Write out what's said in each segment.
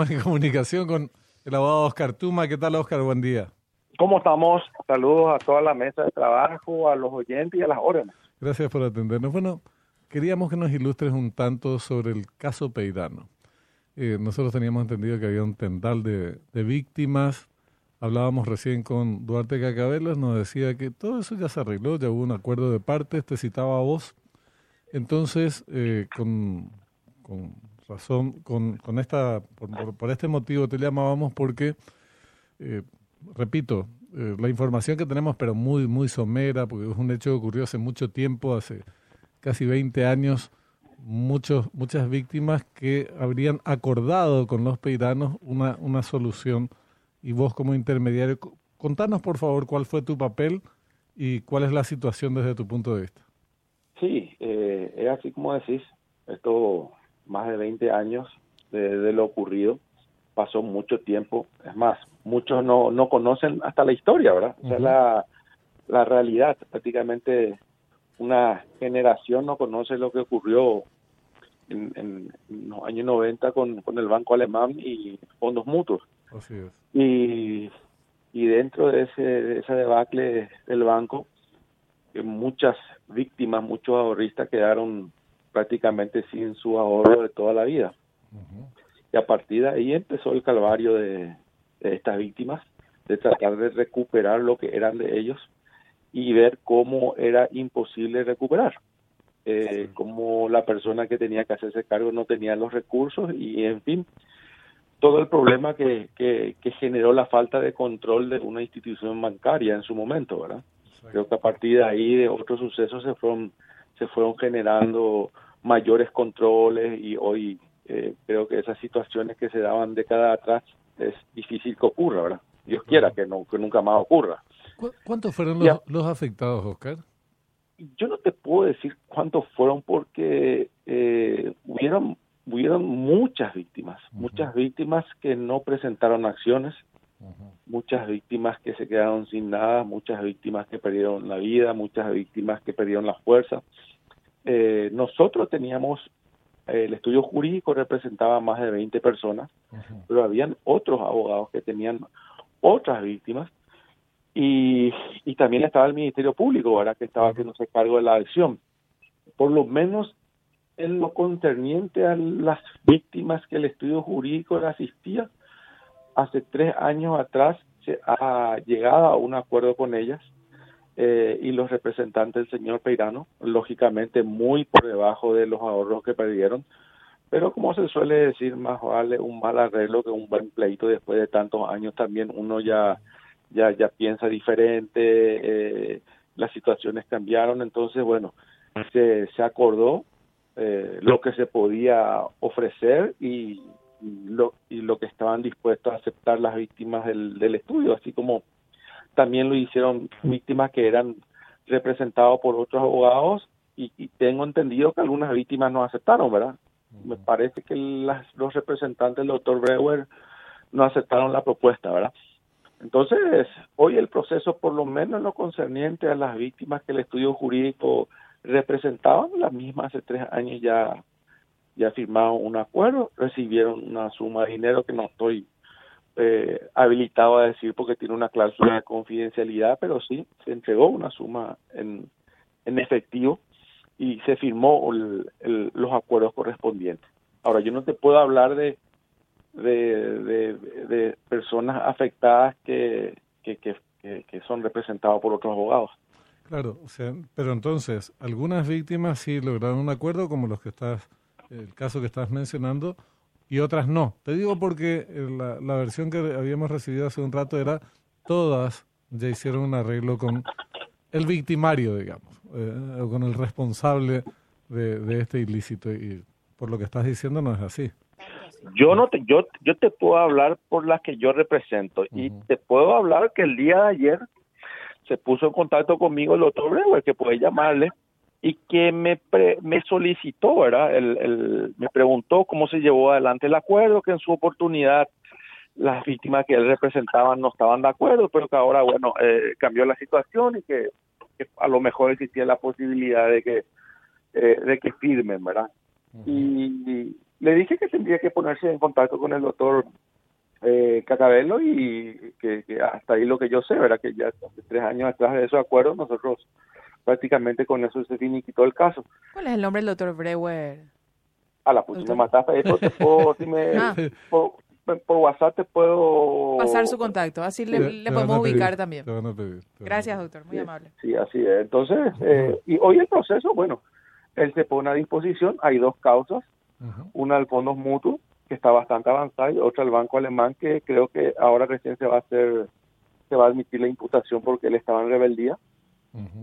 En comunicación con el abogado Oscar Tuma. ¿Qué tal, Oscar? Buen día. ¿Cómo estamos? Saludos a toda la mesa de trabajo, a los oyentes y a las órdenes. Gracias por atendernos. Bueno, queríamos que nos ilustres un tanto sobre el caso Peirano. Eh, nosotros teníamos entendido que había un tendal de, víctimas. Hablábamos recién con Duarte Cacabelos, nos decía que todo eso ya se arregló, ya hubo un acuerdo de partes, te citaba a vos. Entonces, eh, con, con razón, con, con esta, por, este motivo te llamábamos porque, eh, repito, eh, la información que tenemos, pero muy, muy somera, porque es un hecho que ocurrió hace mucho tiempo, hace casi 20 años, muchos, muchas víctimas que habrían acordado con los peiranos una, una solución y vos como intermediario, contanos por favor cuál fue tu papel y cuál es la situación desde tu punto de vista. Sí, eh, es así como decís, esto más de 20 años de, lo ocurrido, pasó mucho tiempo, es más, muchos no, no conocen hasta la historia, ¿verdad? O sea, la, la realidad, prácticamente una generación no conoce lo que ocurrió en, en, los años 90 con, con, el Banco Alemán y fondos mutuos. Así es. Y, y dentro de ese, de ese debacle del banco, muchas víctimas, muchos ahorristas quedaron prácticamente sin su ahorro de toda la vida. Y a partir de ahí empezó el calvario de, estas víctimas, de tratar de recuperar lo que eran de ellos y ver cómo era imposible recuperar. Eh, Como la persona que tenía que hacerse cargo no tenía los recursos y, en fin, todo el problema que, que, que generó la falta de control de una institución bancaria en su momento, ¿verdad? Creo que a partir de ahí de otros sucesos se fueron se fueron generando mayores controles y hoy eh, creo que esas situaciones que se daban décadas atrás es difícil que ocurra, ¿verdad? Dios quiera que, no, que nunca más ocurra. ¿Cuántos fueron los, los afectados, Oscar? Yo no te puedo decir cuántos fueron porque eh, hubieron, hubieron muchas víctimas, muchas víctimas que no presentaron acciones, muchas víctimas que se quedaron sin nada, muchas víctimas que perdieron la vida, muchas víctimas que perdieron la fuerza. Eh, nosotros teníamos, eh, el estudio jurídico representaba más de 20 personas, pero habían otros abogados que tenían otras víctimas y, y también estaba el Ministerio Público, ahora que estaba haciéndose cargo de la acción. Por lo menos en lo concerniente a las víctimas que el estudio jurídico le asistía, hace tres años atrás se ha llegado a un acuerdo con ellas eh, y los representantes del señor Peirano, lógicamente muy por debajo de los ahorros que perdieron, pero como se suele decir, más vale un mal arreglo que un buen pleito. Después de tantos años también uno ya ya ya piensa diferente, eh, las situaciones cambiaron, entonces bueno, se, se acordó eh, lo que se podía ofrecer y, lo, y lo que estaban dispuestos a aceptar las víctimas del, del estudio, así como también lo hicieron víctimas que eran representados por otros abogados y, tengo entendido que algunas víctimas no aceptaron, ¿verdad? Me parece que las, los representantes del doctor Brewer no aceptaron la propuesta, ¿verdad? Entonces, hoy el proceso, por lo menos en lo concerniente a las víctimas que el estudio jurídico representaban, las mismas hace tres años ya ya firmaron un acuerdo, recibieron una suma de dinero que no estoy eh, habilitado a decir porque tiene una cláusula de confidencialidad, pero sí, se entregó una suma en, en efectivo y se firmó los acuerdos correspondientes. Ahora, yo no te puedo hablar de, de, de, personas afectadas que, que, que, que son representados por otros abogados. Claro, o sea, pero entonces, algunas víctimas sí lograron un acuerdo, como los que estás el caso que estás mencionando, y otras no. Te digo porque eh, la, la versión que habíamos recibido hace un rato era todas ya hicieron un arreglo con el victimario, digamos, eh, o con el responsable de, de, este ilícito. Y por lo que estás diciendo no es así. Yo no te, yo, yo te puedo hablar por las que yo represento y te puedo hablar que el día de ayer se puso en contacto conmigo el doctor Brewer, que puede llamarle, y que me, me solicitó, ¿verdad? El, el, me preguntó cómo se llevó adelante el acuerdo, que en su oportunidad las víctimas que él representaba no estaban de acuerdo, pero que ahora, bueno, eh, cambió la situación y que, a lo mejor existía la posibilidad de que, eh, de que firmen, ¿verdad? y, le dije que tendría que ponerse en contacto con el doctor eh, Cacabelo y que, hasta ahí lo que yo sé, ¿verdad? Que ya hace tres años atrás de esos acuerdos nosotros prácticamente con eso se finiquitó el caso. ¿Cuál es el nombre del doctor Brewer? A la puta, me mataste. Eso te puedo, si me, ah. por, WhatsApp te puedo... Pasar su contacto, así le, podemos ubicar también. Gracias, doctor, muy amable. Sí, así es. Entonces, eh, y hoy el proceso, bueno, él se pone a disposición, hay dos causas, una al fondos mutuos, que está bastante avanzada, y otra al banco alemán, que creo que ahora recién se va a hacer, se va a admitir la imputación porque él estaba en rebeldía.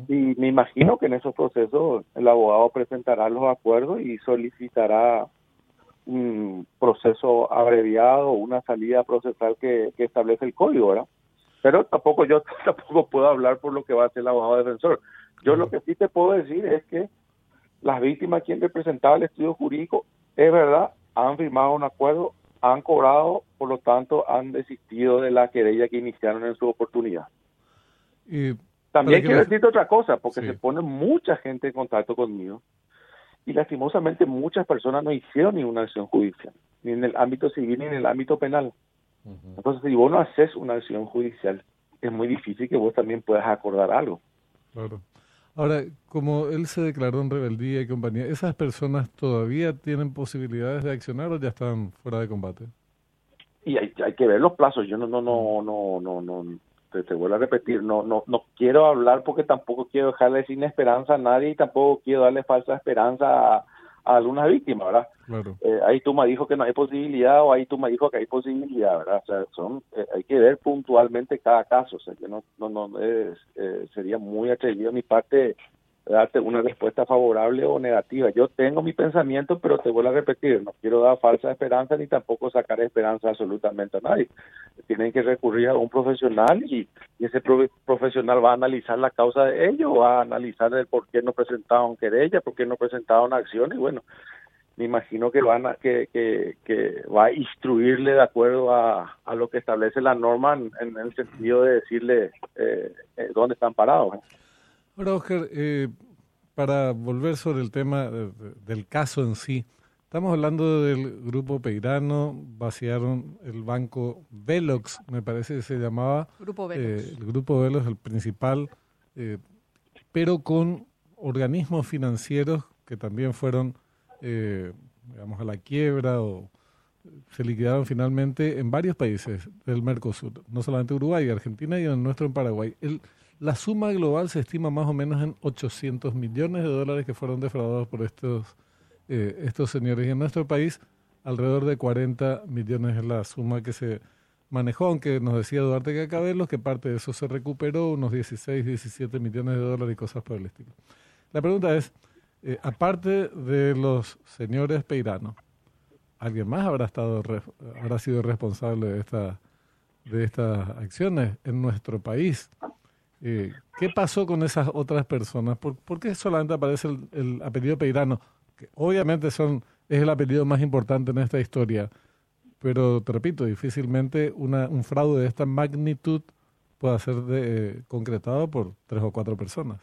Y me imagino que en esos procesos el abogado presentará los acuerdos y solicitará un proceso abreviado, una salida procesal que, establece el código, ¿verdad? Pero tampoco yo tampoco puedo hablar por lo que va a hacer el abogado defensor. Yo lo que sí te puedo decir es que las víctimas quien representaba el estudio jurídico, es verdad, han firmado un acuerdo, han cobrado, por lo tanto han desistido de la querella que iniciaron en su oportunidad. Y también quiero decirte otra cosa, porque se pone mucha gente en contacto conmigo y lastimosamente muchas personas no hicieron ninguna acción judicial, ni en el ámbito civil ni en el ámbito penal. Entonces, si vos no haces una acción judicial, es muy difícil que vos también puedas acordar algo. Claro. Ahora, como él se declaró en rebeldía y compañía, ¿esas personas todavía tienen posibilidades de accionar o ya están fuera de combate? Y hay, hay que ver los plazos. Yo no, no, no, no, no, no, te, vuelvo a repetir, no, no, no quiero hablar porque tampoco quiero dejarle sin esperanza a nadie y tampoco quiero darle falsa esperanza a, algunas víctimas, ¿verdad? Eh, ahí tú me dijo que no hay posibilidad o ahí tú me dijo que hay posibilidad, ¿verdad? O sea, son, eh, hay que ver puntualmente cada caso, o sea, que no, no, no es, eh, sería muy atrevido mi parte darte una respuesta favorable o negativa. Yo tengo mi pensamiento, pero te vuelvo a repetir, no quiero dar falsa esperanza ni tampoco sacar esperanza absolutamente a nadie. Tienen que recurrir a un profesional y, ese profesional va a analizar la causa de ello, va a analizar el por qué no presentaron querella, por qué no presentaron acción y bueno, me imagino que van a, que, va a instruirle de acuerdo a, a lo que establece la norma en, el sentido de decirle eh, eh, dónde están parados. Ahora, Oscar, eh, para volver sobre el tema del caso en sí, estamos hablando del grupo Peirano, vaciaron el banco Velox, me parece que se llamaba. Grupo Velox. Eh, el grupo Velox, el principal, eh, pero con organismos financieros que también fueron, digamos, a la quiebra o se liquidaron finalmente en varios países del Mercosur, no solamente Uruguay, Argentina y en nuestro en Paraguay. El, la suma global se estima más o menos en 800 millones de dólares que fueron defraudados por estos, eh, estos señores. Y en nuestro país, alrededor de 40 millones es la suma que se manejó, aunque nos decía Duarte Cacabelos que parte de eso se recuperó, unos 16, 17 millones de dólares y cosas por el estilo. La pregunta es, eh, aparte de los señores peiranos, ¿alguien más habrá, estado, habrá sido responsable de, esta, de estas acciones en nuestro país? Eh, ¿Qué pasó con esas otras personas? ¿Por, qué solamente aparece el, apellido Peirano? Que obviamente son, es el apellido más importante en esta historia, pero te repito, difícilmente una, un fraude de esta magnitud pueda ser de, concretado por tres o cuatro personas.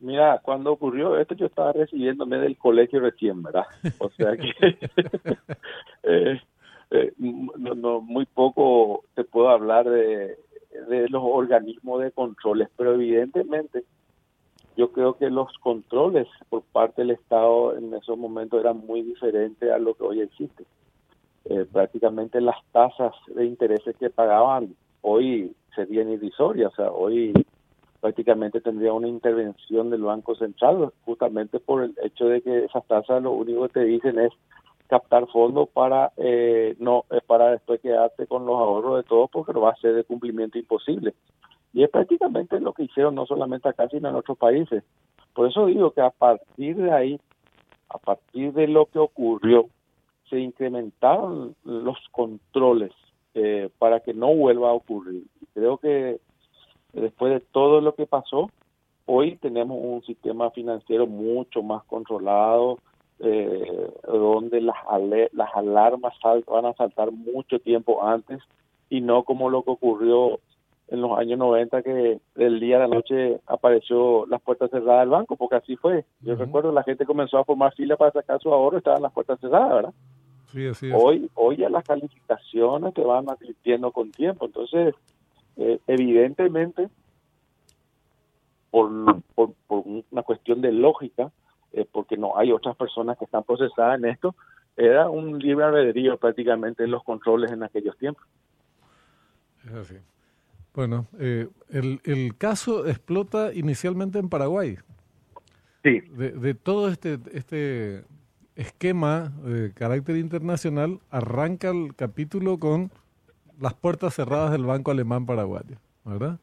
Mira, cuando ocurrió esto yo estaba recibiéndome del colegio recién, ¿verdad? O sea que eh, eh, no, muy poco te puedo hablar de de los organismos de controles, pero evidentemente yo creo que los controles por parte del Estado en esos momentos eran muy diferentes a lo que hoy existe. Eh, prácticamente las tasas de intereses que pagaban hoy serían irrisorias, o sea, hoy prácticamente tendría una intervención del Banco Central, justamente por el hecho de que esas tasas lo único que te dicen es captar fondos para eh, no eh, para después quedarte con los ahorros de todos porque lo va a ser de cumplimiento imposible. Y es prácticamente lo que hicieron no solamente acá sino en otros países. Por eso digo que a partir de ahí a partir de lo que ocurrió se incrementaron los controles eh, para que no vuelva a ocurrir. Creo que después de todo lo que pasó hoy tenemos un sistema financiero mucho más controlado eh, donde las, las alarmas van a saltar mucho tiempo antes y no como lo que ocurrió en los años 90 que del día a la noche apareció las puertas cerradas del banco, porque así fue. Yo recuerdo la gente comenzó a formar fila para sacar su ahorro, estaban las puertas cerradas, ¿verdad? Hoy, hoy ya las calificaciones te van advirtiendo con tiempo. Entonces, eh, evidentemente, por, por, una cuestión de lógica, eh, porque no hay otras personas que están procesadas en esto, era un libre albedrío prácticamente en los controles en aquellos tiempos. Es así. Bueno, eh, el, el caso explota inicialmente en Paraguay. Sí. De, de todo este, este esquema de carácter internacional, arranca el capítulo con las puertas cerradas del Banco Alemán Paraguayo, ¿verdad?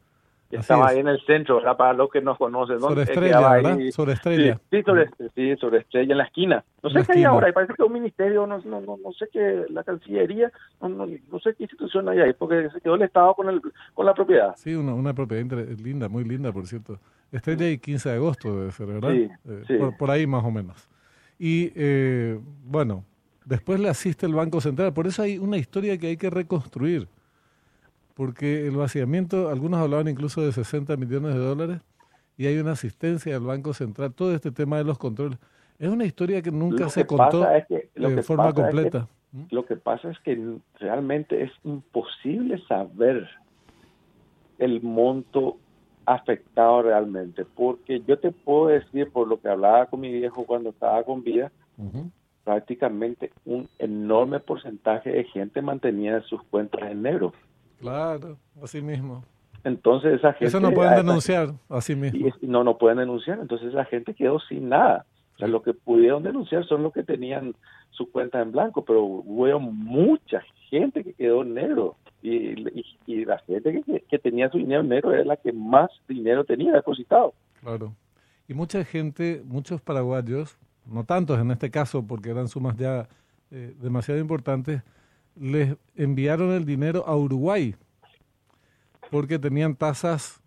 Estaba ahí en el centro, ¿verdad? Para los que nos conocen. Sobre Estrella, ¿verdad? Sobre Estrella. Sí, sobre, sí, sobre Estrella, en la esquina. No sé qué hay ahora, parece que un ministerio, no, no, no, sé qué, la Cancillería, no, no, sé qué institución hay ahí, porque se quedó el Estado con, el, con la propiedad. Sí, una, una propiedad linda, muy linda, por cierto. Estrella y 15 de agosto debe ser, ¿verdad? Sí, eh, sí. Por, por ahí más o menos. Y eh, bueno, después le asiste el Banco Central. Por eso hay una historia que hay que reconstruir. Porque el vaciamiento, algunos hablaban incluso de 60 millones de dólares y hay una asistencia del Banco Central. Todo este tema de los controles. Es una historia que nunca se contó de forma completa. Lo que pasa es que realmente es imposible saber el monto afectado realmente, porque yo te puedo decir, por lo que hablaba con mi viejo cuando estaba con vida, prácticamente un enorme porcentaje de gente mantenía sus cuentas en negro. Claro, así mismo. Entonces esa gente... Eso no pueden denunciar, así mismo. no, no pueden denunciar, entonces la gente quedó sin nada. O sea, lo que pudieron denunciar son los que tenían su cuenta en blanco, pero hubo mucha gente que quedó en negro y, y, la gente que, tenía su dinero negro era la que más dinero tenía depositado. Claro. Y mucha gente, muchos paraguayos, no tantos en este caso porque eran sumas ya eh, demasiado importantes, les enviaron el dinero a Uruguay porque tenían tasas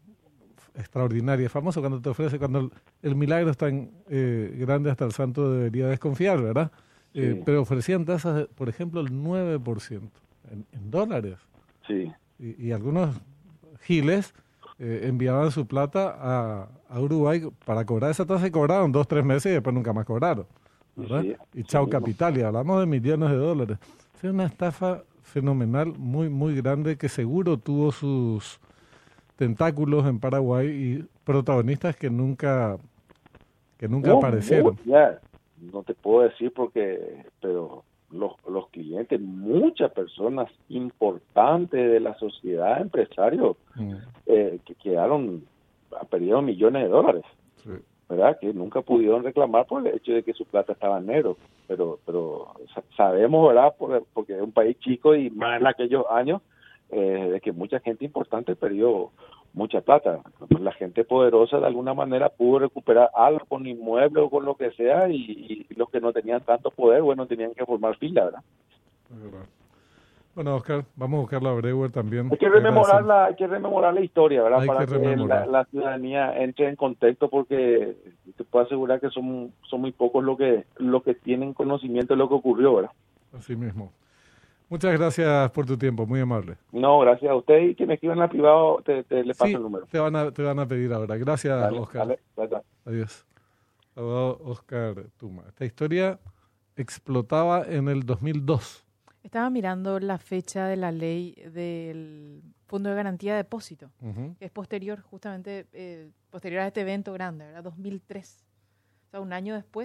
extraordinarias. Famoso cuando te ofrece, cuando el, milagro es tan eh, grande hasta el santo debería desconfiar, ¿verdad? Eh, pero ofrecían tasas, por ejemplo, el 9% en, en dólares. Sí. Y, algunos giles eh, enviaban su plata a, a, Uruguay para cobrar esa tasa y cobraron dos, tres meses y después nunca más cobraron. ¿verdad? y chao capital, y hablamos de millones de dólares. Es una estafa fenomenal, muy, muy grande, que seguro tuvo sus tentáculos en Paraguay y protagonistas que nunca que nunca aparecieron. no te puedo decir porque, pero los, los clientes, muchas personas importantes de la sociedad, empresarios, mm. eh, que quedaron, perdieron millones de dólares, ¿verdad? Que nunca pudieron reclamar por el hecho de que su plata estaba en negro. Pero, pero sabemos, ¿verdad? porque es un país chico y más en aquellos años, eh, de que mucha gente importante perdió mucha plata. La gente poderosa de alguna manera pudo recuperar algo con inmueble o con lo que sea y, los que no tenían tanto poder, bueno, tenían que formar fila, ¿verdad? Bueno, Oscar, vamos a buscar la Brewer también. Hay que rememorar, la, hay que rememorar la historia, ¿verdad? Para que, la, ciudadanía entre en contexto porque te puedo asegurar que son, son muy pocos los que, los que tienen conocimiento de lo que ocurrió, ¿verdad? Así mismo. Muchas gracias por tu tiempo, muy amable. No, gracias a usted y que me escriban en privado, te, te le paso el número. Te van, a, te van a pedir ahora. Gracias, Oscar. Adiós. Oscar Tuma. Esta historia explotaba en el 2002. Estaba mirando la fecha de la ley del Fondo de Garantía de Depósito, que es posterior, justamente eh, posterior a este evento grande, ¿verdad? 2003. O sea, un año después.